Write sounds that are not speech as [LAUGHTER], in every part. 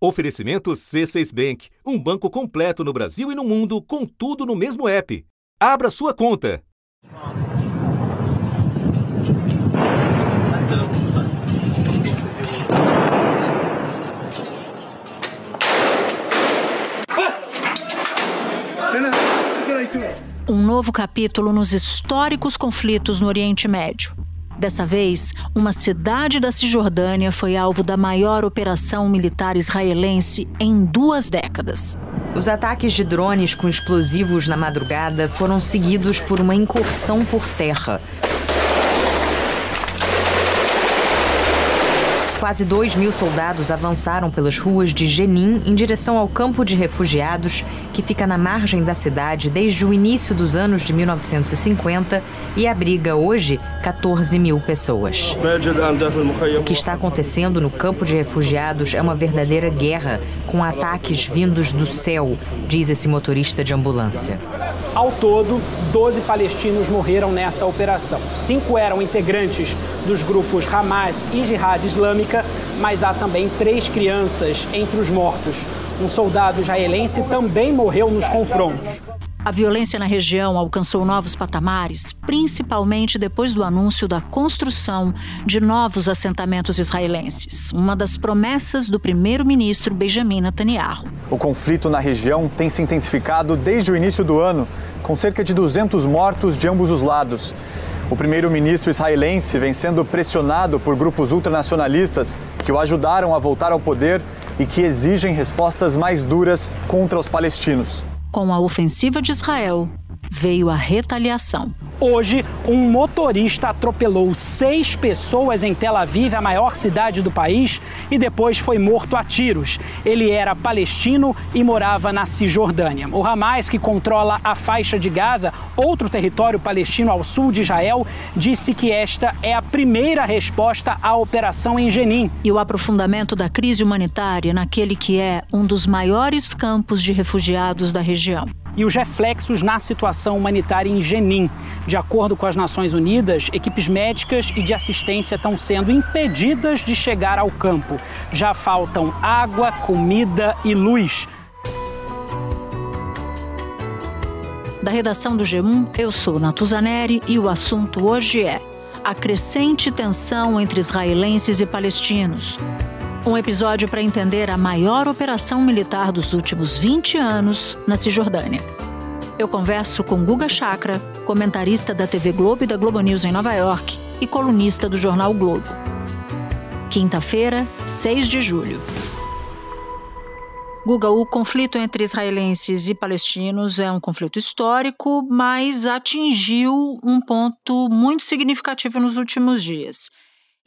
Oferecimento C6 Bank, um banco completo no Brasil e no mundo, com tudo no mesmo app. Abra sua conta. Um novo capítulo nos históricos conflitos no Oriente Médio. Dessa vez, uma cidade da Cisjordânia foi alvo da maior operação militar israelense em duas décadas. Os ataques de drones com explosivos na madrugada foram seguidos por uma incursão por terra, Quase 2 mil soldados avançaram pelas ruas de Jenin em direção ao campo de refugiados, que fica na margem da cidade desde o início dos anos de 1950 e abriga hoje 14 mil pessoas. O que está acontecendo no campo de refugiados é uma verdadeira guerra, com ataques vindos do céu, diz esse motorista de ambulância. Ao todo, 12 palestinos morreram nessa operação. Cinco eram integrantes dos grupos Hamas e Jihad Islâmica, mas há também três crianças entre os mortos. Um soldado israelense também morreu nos confrontos. A violência na região alcançou novos patamares, principalmente depois do anúncio da construção de novos assentamentos israelenses, uma das promessas do primeiro-ministro Benjamin Netanyahu. O conflito na região tem se intensificado desde o início do ano, com cerca de 200 mortos de ambos os lados. O primeiro-ministro israelense vem sendo pressionado por grupos ultranacionalistas que o ajudaram a voltar ao poder e que exigem respostas mais duras contra os palestinos. Com a ofensiva de Israel, veio a retaliação. Hoje, um motorista atropelou seis pessoas em Tel Aviv, a maior cidade do país, e depois foi morto a tiros. Ele era palestino e morava na Cisjordânia. O Hamas, que controla a faixa de Gaza, outro território palestino ao sul de Israel, disse que esta é a primeira resposta à operação em Jenin. E o aprofundamento da crise humanitária naquele que é um dos maiores campos de refugiados da região e os reflexos na situação humanitária em Jenin. De acordo com as Nações Unidas, equipes médicas e de assistência estão sendo impedidas de chegar ao campo. Já faltam água, comida e luz. Da redação do G1, eu sou Natuzaneri e o assunto hoje é a crescente tensão entre israelenses e palestinos. Um episódio para entender a maior operação militar dos últimos 20 anos na Cisjordânia. Eu converso com Guga Chakra, comentarista da TV Globo e da Globo News em Nova York e colunista do jornal Globo. Quinta-feira, 6 de julho. Guga, o conflito entre israelenses e palestinos é um conflito histórico, mas atingiu um ponto muito significativo nos últimos dias.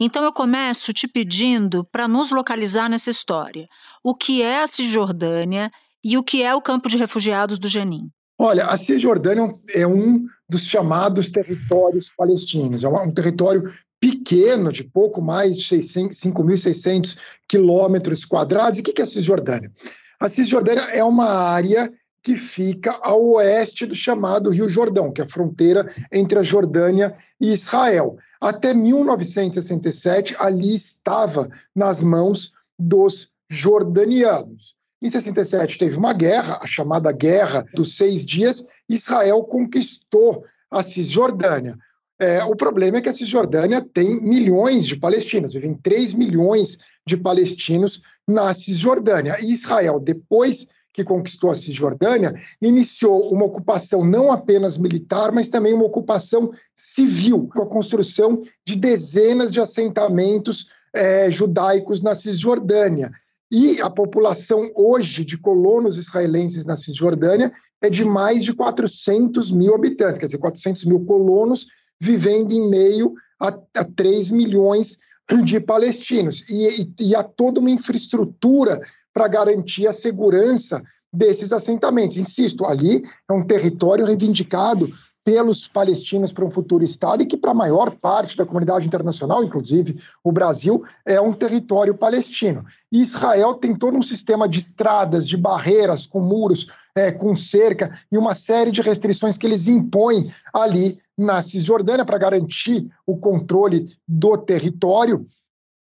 Então eu começo te pedindo para nos localizar nessa história. O que é a Cisjordânia e o que é o campo de refugiados do Jenin? Olha, a Cisjordânia é um dos chamados territórios palestinos. É um território pequeno, de pouco mais de 5.600 quilômetros quadrados. E o que é a Cisjordânia? A Cisjordânia é uma área que fica ao oeste do chamado Rio Jordão, que é a fronteira entre a Jordânia e Israel. Até 1967, ali estava nas mãos dos jordanianos. Em 67 teve uma guerra, a chamada Guerra dos Seis Dias. Israel conquistou a Cisjordânia. É, o problema é que a Cisjordânia tem milhões de palestinos, vivem 3 milhões de palestinos na Cisjordânia. E Israel, depois que conquistou a Cisjordânia, iniciou uma ocupação não apenas militar, mas também uma ocupação civil, com a construção de dezenas de assentamentos é, judaicos na Cisjordânia. E a população hoje de colonos israelenses na Cisjordânia é de mais de 400 mil habitantes, quer dizer, 400 mil colonos vivendo em meio a, a 3 milhões de palestinos. E, e, e há toda uma infraestrutura para garantir a segurança desses assentamentos. Insisto, ali é um território reivindicado pelos palestinos para um futuro Estado e que, para a maior parte da comunidade internacional, inclusive o Brasil, é um território palestino. E Israel tem todo um sistema de estradas, de barreiras, com muros, é, com cerca e uma série de restrições que eles impõem ali na Cisjordânia para garantir o controle do território,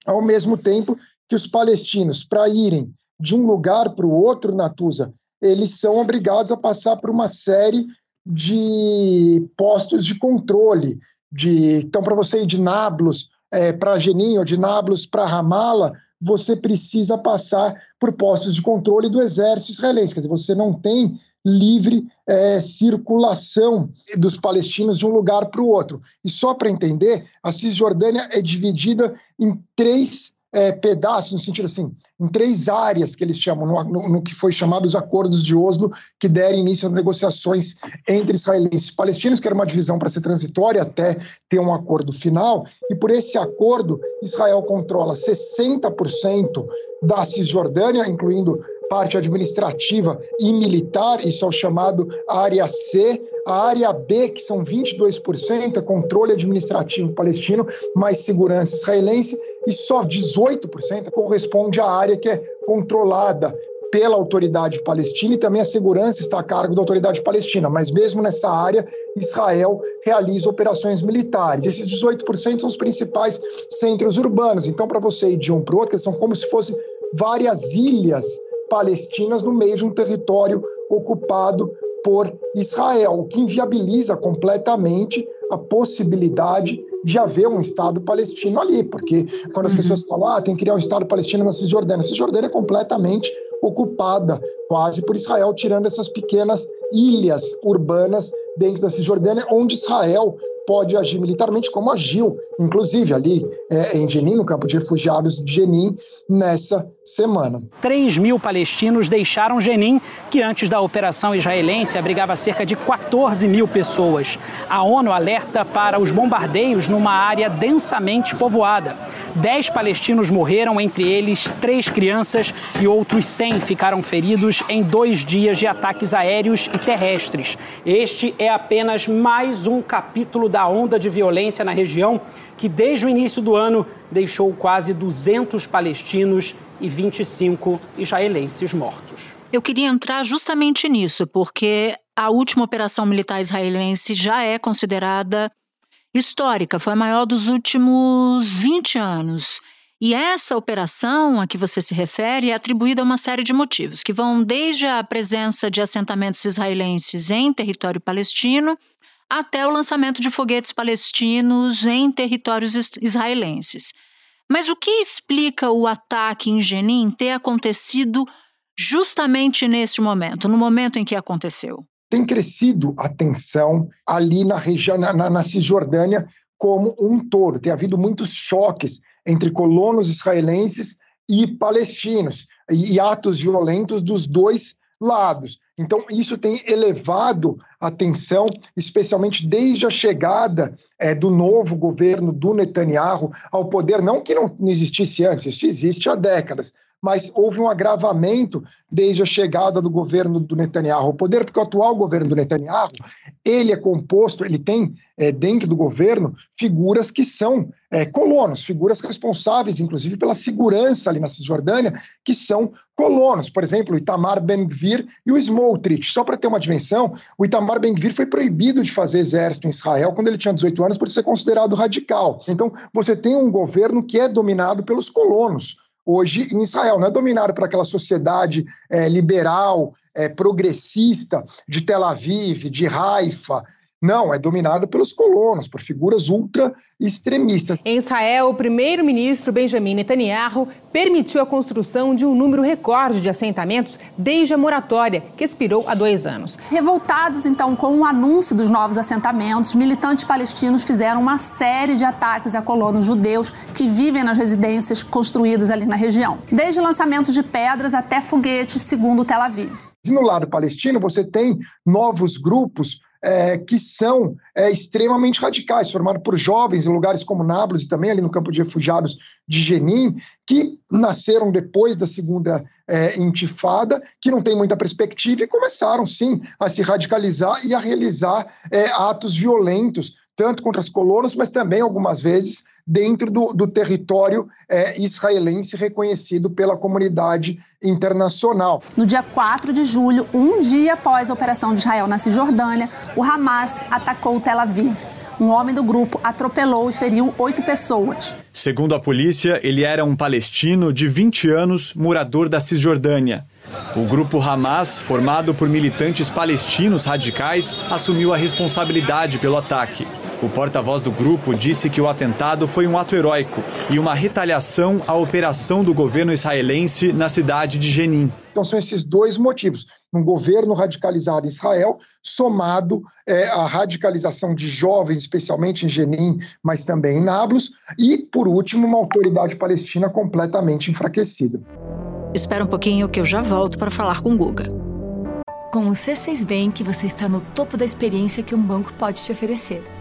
ao mesmo tempo que os palestinos, para irem de um lugar para o outro, Natuza, eles são obrigados a passar por uma série de postos de controle. De, então, para você ir de Nablus é, para ou de Nablus para Ramala, você precisa passar por postos de controle do exército israelense. Quer dizer, você não tem livre é, circulação dos palestinos de um lugar para o outro. E só para entender, a Cisjordânia é dividida em três é, pedaços, no sentido assim, em três áreas que eles chamam, no, no, no, que foi chamado os acordos de Oslo, que deram início às negociações entre israelenses e palestinos, que era uma divisão para ser transitória até ter um acordo final, e por esse acordo, Israel controla 60% da Cisjordânia, incluindo parte administrativa e militar, isso é o chamado área C. A área B, que são 22%, é controle administrativo palestino, mais segurança israelense, e só 18% corresponde à área que é controlada pela autoridade palestina e também a segurança está a cargo da autoridade palestina, mas mesmo nessa área, Israel realiza operações militares. Esses 18% são os principais centros urbanos. Então, para você ir de um para o outro, são como se fossem várias ilhas palestinas no meio de um território ocupado por Israel, o que inviabiliza completamente a possibilidade de haver um Estado palestino ali, porque quando as uhum. pessoas falam, ah, tem que criar um Estado palestino na Cisjordânia, a Cisjordânia é completamente ocupada quase por Israel, tirando essas pequenas ilhas urbanas dentro da Cisjordânia, onde Israel pode agir militarmente, como agiu, inclusive ali é, em Jenin, no campo de refugiados de Jenin, nessa semana. 3 mil palestinos deixaram Jenin, que antes da operação israelense abrigava cerca de 14 mil pessoas. A ONU alerta para os bombardeios numa área densamente povoada. Dez palestinos morreram, entre eles três crianças, e outros 100 ficaram feridos em dois dias de ataques aéreos e terrestres. Este é apenas mais um capítulo da onda de violência na região, que desde o início do ano deixou quase 200 palestinos e 25 israelenses mortos. Eu queria entrar justamente nisso, porque a última operação militar israelense já é considerada histórica, foi a maior dos últimos 20 anos. E essa operação a que você se refere é atribuída a uma série de motivos, que vão desde a presença de assentamentos israelenses em território palestino até o lançamento de foguetes palestinos em territórios israelenses. Mas o que explica o ataque em Jenin ter acontecido justamente neste momento, no momento em que aconteceu? Tem crescido a tensão ali na região, na, na Cisjordânia, como um todo. Tem havido muitos choques entre colonos israelenses e palestinos, e, e atos violentos dos dois lados. Então, isso tem elevado a tensão, especialmente desde a chegada é, do novo governo do Netanyahu ao poder. Não que não existisse antes, isso existe há décadas, mas houve um agravamento desde a chegada do governo do Netanyahu ao poder, porque o atual governo do Netanyahu, ele é composto, ele tem é, dentro do governo figuras que são é, colonos, figuras responsáveis, inclusive, pela segurança ali na Cisjordânia, que são colonos. Por exemplo, o Itamar Ben-Gvir e o Smotrich. Só para ter uma dimensão, o Itamar Ben-Gvir foi proibido de fazer exército em Israel quando ele tinha 18 anos por ser considerado radical. Então, você tem um governo que é dominado pelos colonos hoje em Israel. Não é dominado por aquela sociedade é, liberal, é, progressista de Tel Aviv, de Haifa, não, é dominado pelos colonos, por figuras ultra extremistas. Em Israel, o primeiro-ministro Benjamin Netanyahu permitiu a construção de um número recorde de assentamentos desde a moratória, que expirou há dois anos. Revoltados, então, com o anúncio dos novos assentamentos, militantes palestinos fizeram uma série de ataques a colonos judeus que vivem nas residências construídas ali na região, desde o lançamento de pedras até foguetes, segundo Tel Aviv. E no lado palestino, você tem novos grupos é, que são é, extremamente radicais, formados por jovens em lugares como Nablus e também ali no campo de refugiados de Jenin, que nasceram depois da segunda é, intifada, que não tem muita perspectiva e começaram, sim, a se radicalizar e a realizar é, atos violentos, tanto contra as colonos, mas também, algumas vezes, dentro do, do território é, israelense reconhecido pela comunidade internacional. No dia 4 de julho, um dia após a operação de Israel na Cisjordânia, o Hamas atacou Tel Aviv. Um homem do grupo atropelou e feriu oito pessoas. Segundo a polícia, ele era um palestino de 20 anos, morador da Cisjordânia. O grupo Hamas, formado por militantes palestinos radicais, assumiu a responsabilidade pelo ataque. O porta-voz do grupo disse que o atentado foi um ato heróico e uma retaliação à operação do governo israelense na cidade de Jenin. Então são esses dois motivos: um governo radicalizado em Israel, somado é, à radicalização de jovens, especialmente em Jenin, mas também em Nablus, e, por último, uma autoridade palestina completamente enfraquecida. Espera um pouquinho que eu já volto para falar com o Guga. Com o C6 Bank, você está no topo da experiência que um banco pode te oferecer.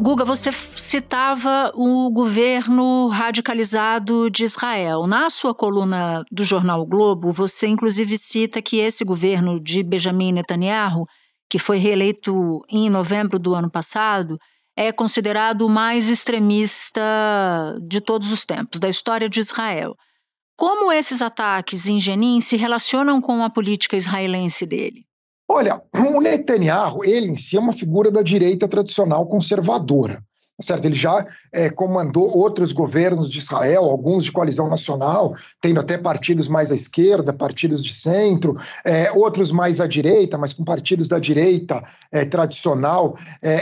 Guga, você citava o governo radicalizado de Israel. Na sua coluna do jornal o Globo, você inclusive cita que esse governo de Benjamin Netanyahu, que foi reeleito em novembro do ano passado, é considerado o mais extremista de todos os tempos, da história de Israel. Como esses ataques em Jenin se relacionam com a política israelense dele? Olha, o Netanyahu, ele em si é uma figura da direita tradicional conservadora. Certo? Ele já é, comandou outros governos de Israel, alguns de coalizão nacional, tendo até partidos mais à esquerda, partidos de centro, é, outros mais à direita, mas com partidos da direita é, tradicional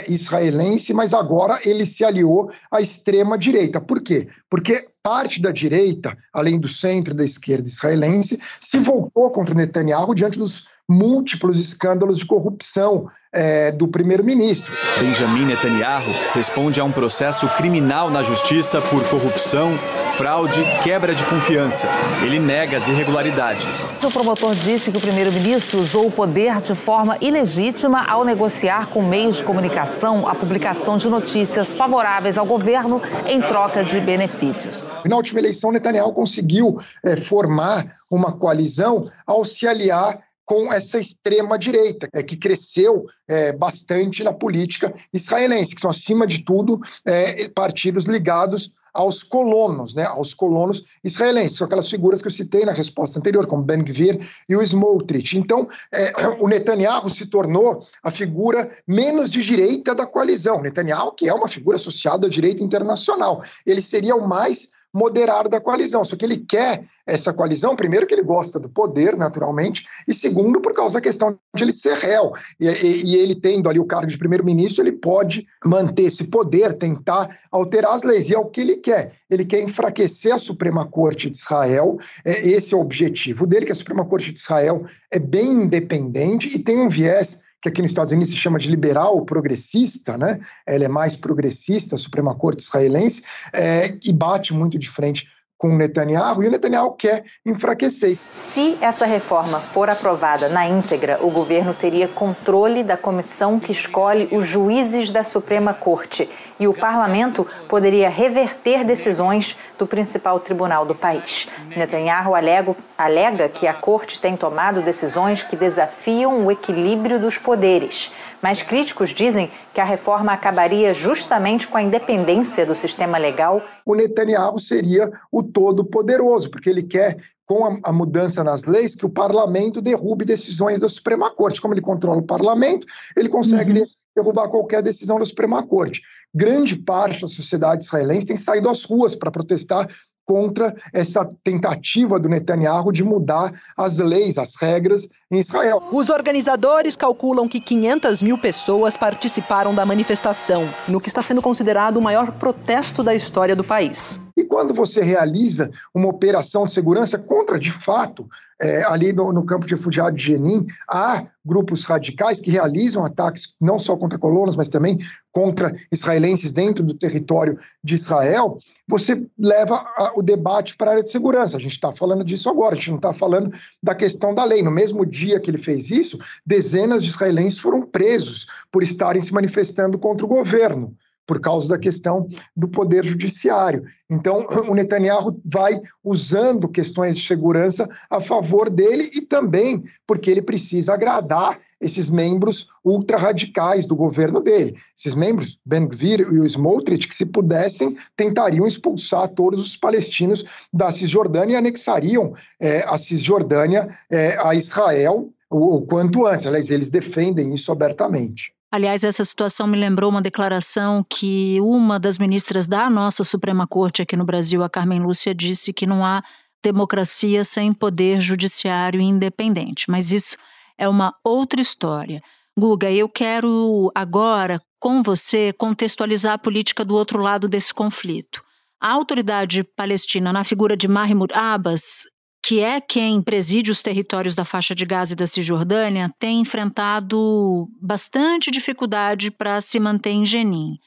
israelense, mas agora ele se aliou à extrema direita. Por quê? Porque parte da direita, além do centro e da esquerda israelense, se voltou contra Netanyahu diante dos múltiplos escândalos de corrupção é, do primeiro-ministro. Benjamin Netanyahu responde a um processo criminal na justiça por corrupção, fraude, quebra de confiança. Ele nega as irregularidades. O promotor disse que o primeiro-ministro usou o poder de forma ilegítima ao negociar com meios de comunicação a publicação de notícias favoráveis ao governo em troca de benefícios. Na última eleição, Netanyahu conseguiu é, formar uma coalizão ao se aliar com essa extrema-direita, é, que cresceu é, bastante na política israelense, que são, acima de tudo, é, partidos ligados aos colonos, né, aos colonos israelenses, com aquelas figuras que eu citei na resposta anterior, como Ben Gvir e o Smotrich. Então, é, o Netanyahu se tornou a figura menos de direita da coalizão. Netanyahu, que é uma figura associada à direita internacional, ele seria o mais moderado da coalizão. Só que ele quer essa coalizão, primeiro, que ele gosta do poder, naturalmente, e segundo, por causa da questão de ele ser réu. E, e, e ele tendo ali o cargo de primeiro-ministro, ele pode manter esse poder, tentar alterar as leis. E é o que ele quer. Ele quer enfraquecer a Suprema Corte de Israel. É, esse é o objetivo dele, que a Suprema Corte de Israel é bem independente e tem um viés que aqui nos Estados Unidos se chama de liberal progressista, né? Ela é mais progressista, a Suprema Corte israelense, é, e bate muito de frente com Netanyahu, e o Netanyahu quer enfraquecer. Se essa reforma for aprovada na íntegra, o governo teria controle da comissão que escolhe os juízes da Suprema Corte e o parlamento poderia reverter decisões do principal tribunal do país. Netanyahu alega, alega que a corte tem tomado decisões que desafiam o equilíbrio dos poderes. Mas críticos dizem que a reforma acabaria justamente com a independência do sistema legal. O Netanyahu seria o todo-poderoso, porque ele quer com a, a, mudança nas leis, que o parlamento derrube decisões da Suprema Corte. Como ele controla o parlamento, ele consegue uhum. derrubar qualquer decisão da Suprema Corte. Grande parte da sociedade israelense tem saído às ruas para protestar contra essa tentativa do Netanyahu de mudar as leis, as regras em Israel. Os organizadores calculam que 500 mil pessoas participaram da manifestação, no que está sendo considerado o maior protesto da história do país. E quando você realiza uma operação de segurança contra, de fato, é, ali no, no, campo de refugiados de Jenin, há grupos radicais que realizam ataques não só contra colonos, mas também contra israelenses dentro do território de Israel, você leva a, o debate para a área de segurança. A gente está falando disso agora, a gente não está falando da questão da lei. No mesmo dia que ele fez isso, dezenas de israelenses foram presos por estarem se manifestando contra o governo por causa da questão do poder judiciário. Então, o Netanyahu vai usando questões de segurança a favor dele e também porque ele precisa agradar esses membros ultra-radicais do governo dele. Esses membros, Ben-Gvir e o Smotrich, que se pudessem, tentariam expulsar todos os palestinos da Cisjordânia e anexariam é, a Cisjordânia é, a Israel o, o quanto antes. Aliás, eles defendem isso abertamente. Aliás, essa situação me lembrou uma declaração que uma das ministras da nossa Suprema Corte aqui no Brasil, a Carmen Lúcia, disse que não há democracia sem poder judiciário independente. Mas isso é uma outra história. Guga, eu quero agora, com você, contextualizar a política do outro lado desse conflito. A autoridade palestina, na figura de Mahmoud Abbas, que é quem preside os territórios da faixa de Gaza e da Cisjordânia, tem enfrentado bastante dificuldade para se manter em Jenin.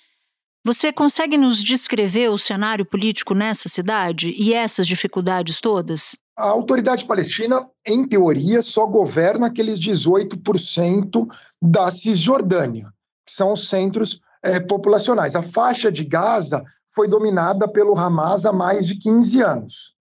Você consegue nos descrever o cenário político nessa cidade e essas dificuldades todas? A autoridade palestina, em teoria, só governa aqueles 18% da Cisjordânia, que são os centros é, populacionais. A faixa de Gaza foi dominada pelo Hamas há mais de 15 anos.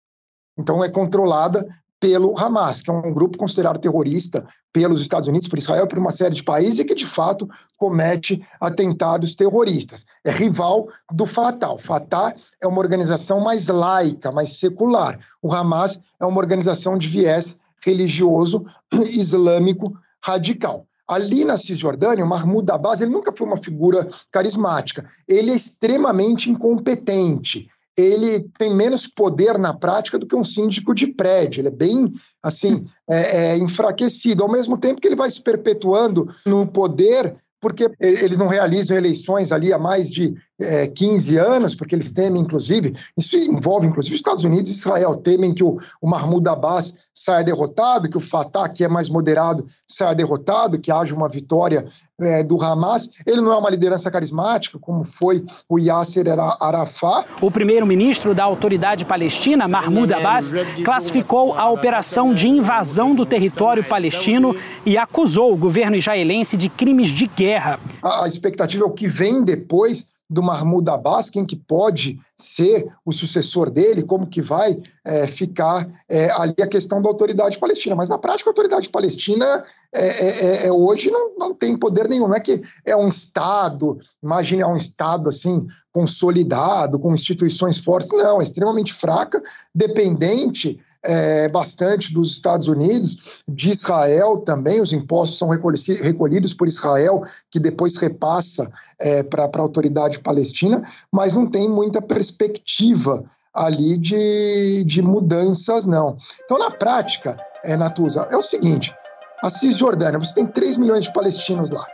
Então, é controlada pelo Hamas, que é um grupo considerado terrorista pelos Estados Unidos, por Israel, por uma série de países e que, de fato, comete atentados terroristas. É rival do Fatah. O Fatah é uma organização mais laica, mais secular. O Hamas é uma organização de viés religioso [CLEARS THROAT] islâmico radical. Ali na Cisjordânia, o Mahmoud Abbas ele nunca foi uma figura carismática. Ele é extremamente incompetente ele tem menos poder na prática do que um síndico de prédio. Ele é bem, assim, [LAUGHS] é, é, enfraquecido. Ao mesmo tempo que ele vai se perpetuando no poder, porque eles não realizam eleições ali há mais de é, 15 anos, porque eles temem, inclusive, isso envolve, inclusive, os Estados Unidos e Israel, temem que o, o Mahmoud Abbas saia derrotado, que o Fatah, que é mais moderado, saia derrotado, que haja uma vitória é, do Hamas. Ele não é uma liderança carismática, como foi o Yasser Arafat. O primeiro-ministro da autoridade palestina, Mahmoud Abbas, classificou a operação de invasão do território palestino e acusou o governo israelense de crimes de guerra. A, a expectativa é o que vem depois do Mahmoud Abbas, quem que pode ser o sucessor dele, como que vai é, ficar é, ali a questão da autoridade palestina. Mas na prática a autoridade palestina é, é, é, é, hoje não, não tem poder nenhum, não é que é um Estado, imagine é um Estado assim consolidado, com instituições fortes, não, é extremamente fraca, dependente é, bastante dos Estados Unidos, de Israel também, os impostos são recolhidos por Israel, que depois repassa é, para a autoridade palestina, mas não tem muita perspectiva ali de, de mudanças, não. Então, na prática, é, Natuza, é o seguinte: a Cisjordânia, você tem 3 milhões de palestinos lá.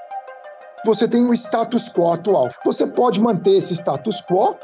Você tem o status quo atual. Você pode manter esse status quo,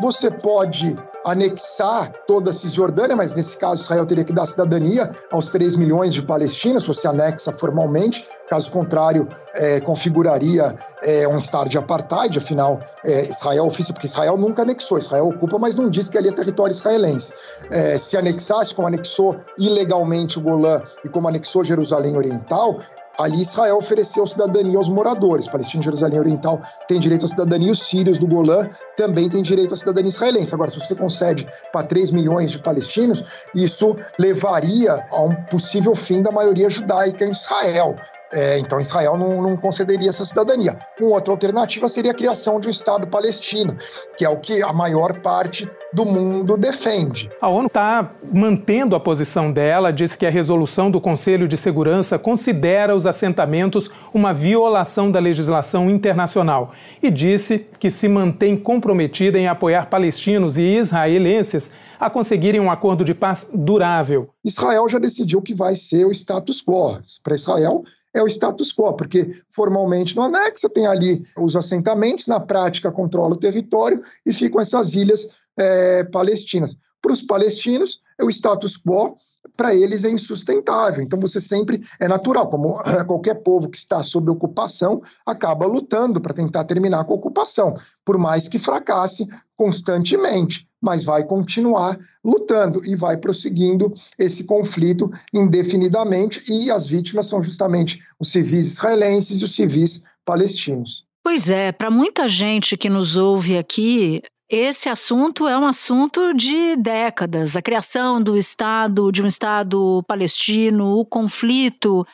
você pode anexar toda a Cisjordânia, mas nesse caso Israel teria que dar cidadania aos 3 milhões de palestinos, se você anexa formalmente, caso contrário, é, configuraria é, um estado de apartheid, afinal, é, Israel oficia, porque Israel nunca anexou, Israel ocupa, mas não diz que ali é território israelense. É, se anexasse, como anexou ilegalmente o Golã e como anexou Jerusalém Oriental, Ali Israel ofereceu cidadania aos moradores. Palestina e Jerusalém Oriental têm direito à cidadania, os sírios do Golã também têm direito à cidadania israelense. Agora, se você concede para 3 milhões de palestinos, isso levaria a um possível fim da maioria judaica em Israel. É, então Israel não, não, concederia essa cidadania. Uma outra alternativa seria a criação de um Estado palestino, que é o que a maior parte do mundo defende. A ONU está mantendo a posição dela, diz que a resolução do Conselho de Segurança considera os assentamentos uma violação da legislação internacional e disse que se mantém comprometida em apoiar palestinos e israelenses a conseguirem um acordo de paz durável. Israel já decidiu que vai ser o status quo. Para Israel, é o status quo, porque formalmente no anexo tem ali os assentamentos, na prática controla o território e ficam essas ilhas é, palestinas. Para os palestinos, é o status quo para eles é insustentável. Então você sempre é natural, como [LAUGHS] qualquer povo que está sob ocupação acaba lutando para tentar terminar com a ocupação, por mais que fracasse constantemente mas vai continuar lutando e vai prosseguindo esse conflito indefinidamente, e as vítimas são justamente os civis israelenses e os civis palestinos. Pois é, para muita gente que nos ouve aqui, esse assunto é um assunto de décadas. A criação do Estado, de um Estado palestino, o conflito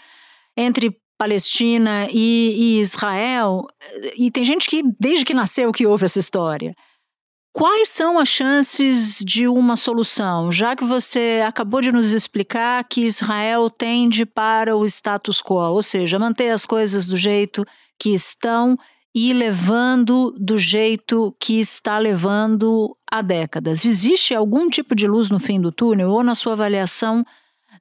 entre Palestina e, e Israel. E tem gente que, desde que nasceu, que ouve essa história. Quais são as chances de uma solução, já que você acabou de nos explicar que Israel tende para o status quo, ou seja, manter as coisas do jeito que estão e levando do jeito que está levando há décadas. Existe algum tipo de luz no fim do túnel ou na sua avaliação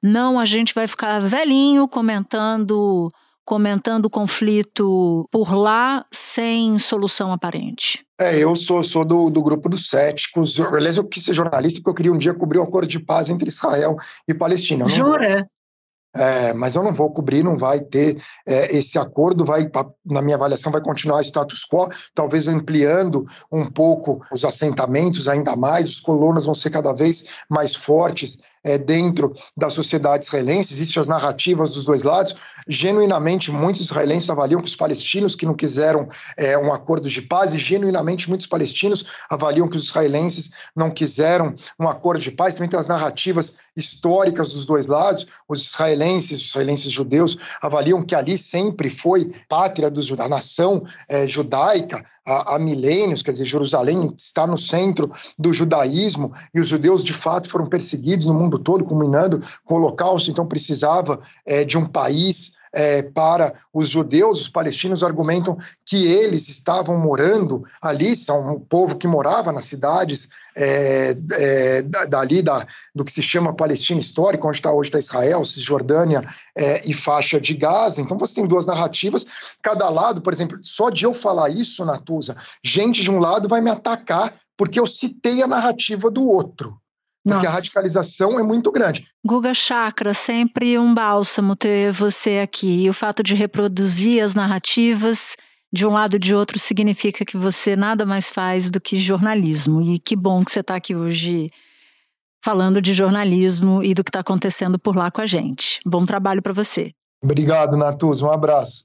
não a gente vai ficar velhinho comentando comentando o conflito por lá sem solução aparente? É, eu sou, sou do, do grupo dos céticos. Aliás, eu quis ser jornalista porque eu queria um dia cobrir o um acordo de paz entre Israel e Palestina. Jura? É, mas eu não vou cobrir, não vai ter é, esse acordo, vai, na minha avaliação, vai continuar status quo, talvez ampliando um pouco os assentamentos ainda mais, os colonos vão ser cada vez mais fortes é, dentro da sociedade israelense, existem as narrativas dos dois lados. Genuinamente, muitos israelenses avaliam que os palestinos que não quiseram é, um acordo de paz, e genuinamente muitos palestinos avaliam que os israelenses não quiseram um acordo de paz. Também tem as narrativas históricas dos dois lados. Os israelenses, os israelenses judeus, avaliam que ali sempre foi pátria dos, nação é, judaica há, há milênios, quer dizer, Jerusalém está no centro do judaísmo e os judeus de fato foram perseguidos no mundo todo, culminando com o Holocausto, então precisava é, de um país é, para os judeus, os palestinos argumentam que eles estavam morando ali, são um povo que morava nas cidades é, é, dali da, do que se chama Palestina histórica, onde está hoje está Israel, Cisjordânia é, e faixa de Gaza. Então você tem duas narrativas, cada lado, por exemplo, só de eu falar isso, Natuza, gente de um lado vai me atacar porque eu citei a narrativa do outro. Porque Nossa. a radicalização é muito grande. Guga Chakra, sempre um bálsamo ter você aqui. E o fato de reproduzir as narrativas de um lado e de outro significa que você nada mais faz do que jornalismo. E que bom que você está aqui hoje falando de jornalismo e do que está acontecendo por lá com a gente. Bom trabalho para você. Obrigado, Natuz. Um abraço.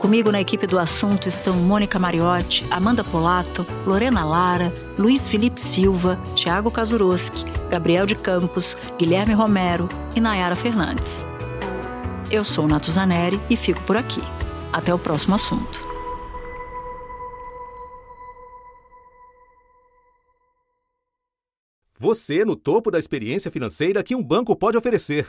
Comigo na equipe do assunto estão Mônica Mariotti, Amanda Polato, Lorena Lara, Luiz Felipe Silva, Tiago Kazuroski, Gabriel de Campos, Guilherme Romero e Nayara Fernandes. Eu sou Nato Zaneri e fico por aqui. Até o próximo assunto. Você no topo da experiência financeira que um banco pode oferecer.